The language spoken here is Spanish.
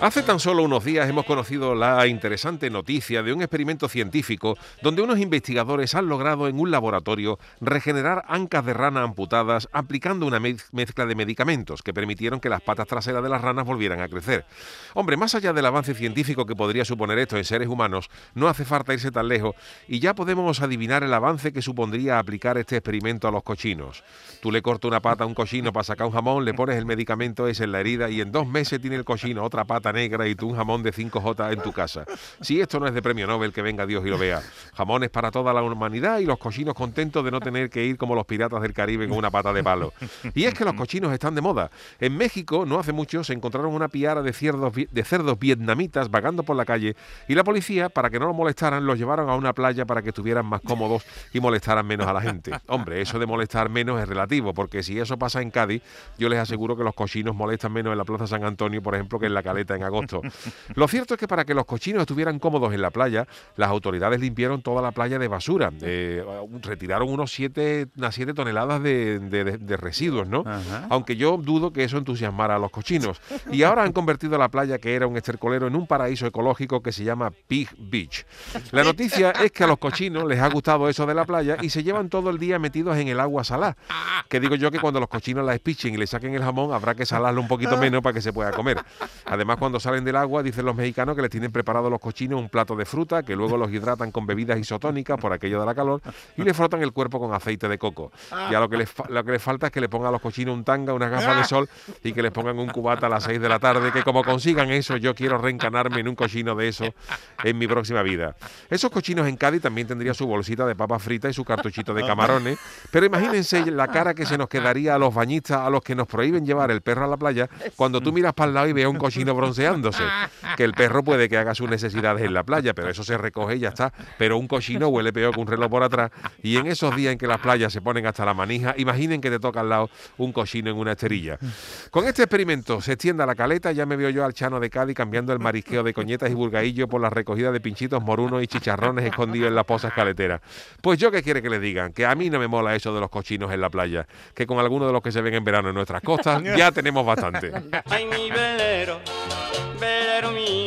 Hace tan solo unos días hemos conocido la interesante noticia de un experimento científico donde unos investigadores han logrado en un laboratorio regenerar ancas de rana amputadas aplicando una mezcla de medicamentos que permitieron que las patas traseras de las ranas volvieran a crecer. Hombre, más allá del avance científico que podría suponer esto en seres humanos, no hace falta irse tan lejos y ya podemos adivinar el avance que supondría aplicar este experimento a los cochinos. Tú le cortas una pata a un cochino para sacar un jamón, le pones el medicamento medicamento es en la herida y en dos meses tiene el cochino otra pata negra y tú un jamón de 5J en tu casa. Si esto no es de premio Nobel, que venga Dios y lo vea. Jamones para toda la humanidad y los cochinos contentos de no tener que ir como los piratas del Caribe con una pata de palo. Y es que los cochinos están de moda. En México, no hace mucho, se encontraron una piara de cerdos, de cerdos vietnamitas vagando por la calle y la policía, para que no los molestaran, los llevaron a una playa para que estuvieran más cómodos y molestaran menos a la gente. Hombre, eso de molestar menos es relativo, porque si eso pasa en Cádiz, yo les aseguro que los cochinos molestan menos en la Plaza San Antonio, por ejemplo, que en la Caleta en agosto. Lo cierto es que para que los cochinos estuvieran cómodos en la playa, las autoridades limpiaron toda la playa de basura. Eh, retiraron unos siete, unas 7 toneladas de, residuos, ¿no? Aunque yo dudo que eso entusiasmara a los cochinos. Y ahora han convertido la playa, que era un estercolero, en un paraíso ecológico que se llama Pig Beach. La noticia es que a los cochinos les ha gustado eso de la playa y se llevan todo el día metidos en el agua salada. Que digo yo que cuando los cochinos la espichen y le saquen el jamón, habrá que salarlo un poquito menos para que se pueda comer. Además, cuando salen del agua, dicen los mexicanos que les tienen preparado los cochinos un plato de fruta, que luego los hidratan con bebidas isotónicas por aquello de la calor y le frotan el cuerpo con aceite de coco. Y a lo que les, lo que les falta es que le pongan a los cochinos un tanga, unas gafas de sol y que les pongan un cubata a las 6 de la tarde, que como consigan eso, yo quiero reencanarme en un cochino de eso en mi próxima vida. Esos cochinos en Cádiz también tendrían su bolsita de papa frita y su cartuchito de camarones, pero imagínense la cara que se nos quedaría a los bañistas a los que nos prohíben llevar el perro a la playa, cuando tú miras para el lado y ves un cochino bronceándose, que el perro puede que haga sus necesidades en la playa, pero eso se recoge y ya está. Pero un cochino huele peor que un reloj por atrás. Y en esos días en que las playas se ponen hasta la manija, imaginen que te toca al lado un cochino en una esterilla. Con este experimento se extienda la caleta, ya me veo yo al Chano de Cádiz cambiando el marisqueo de coñetas y burgaillo por la recogida de pinchitos morunos y chicharrones escondidos en las posas caleteras. Pues yo qué quiere que les digan, que a mí no me mola eso de los cochinos en la playa, que con algunos de los que se ven en verano en nuestras costas ya tenemos bastante.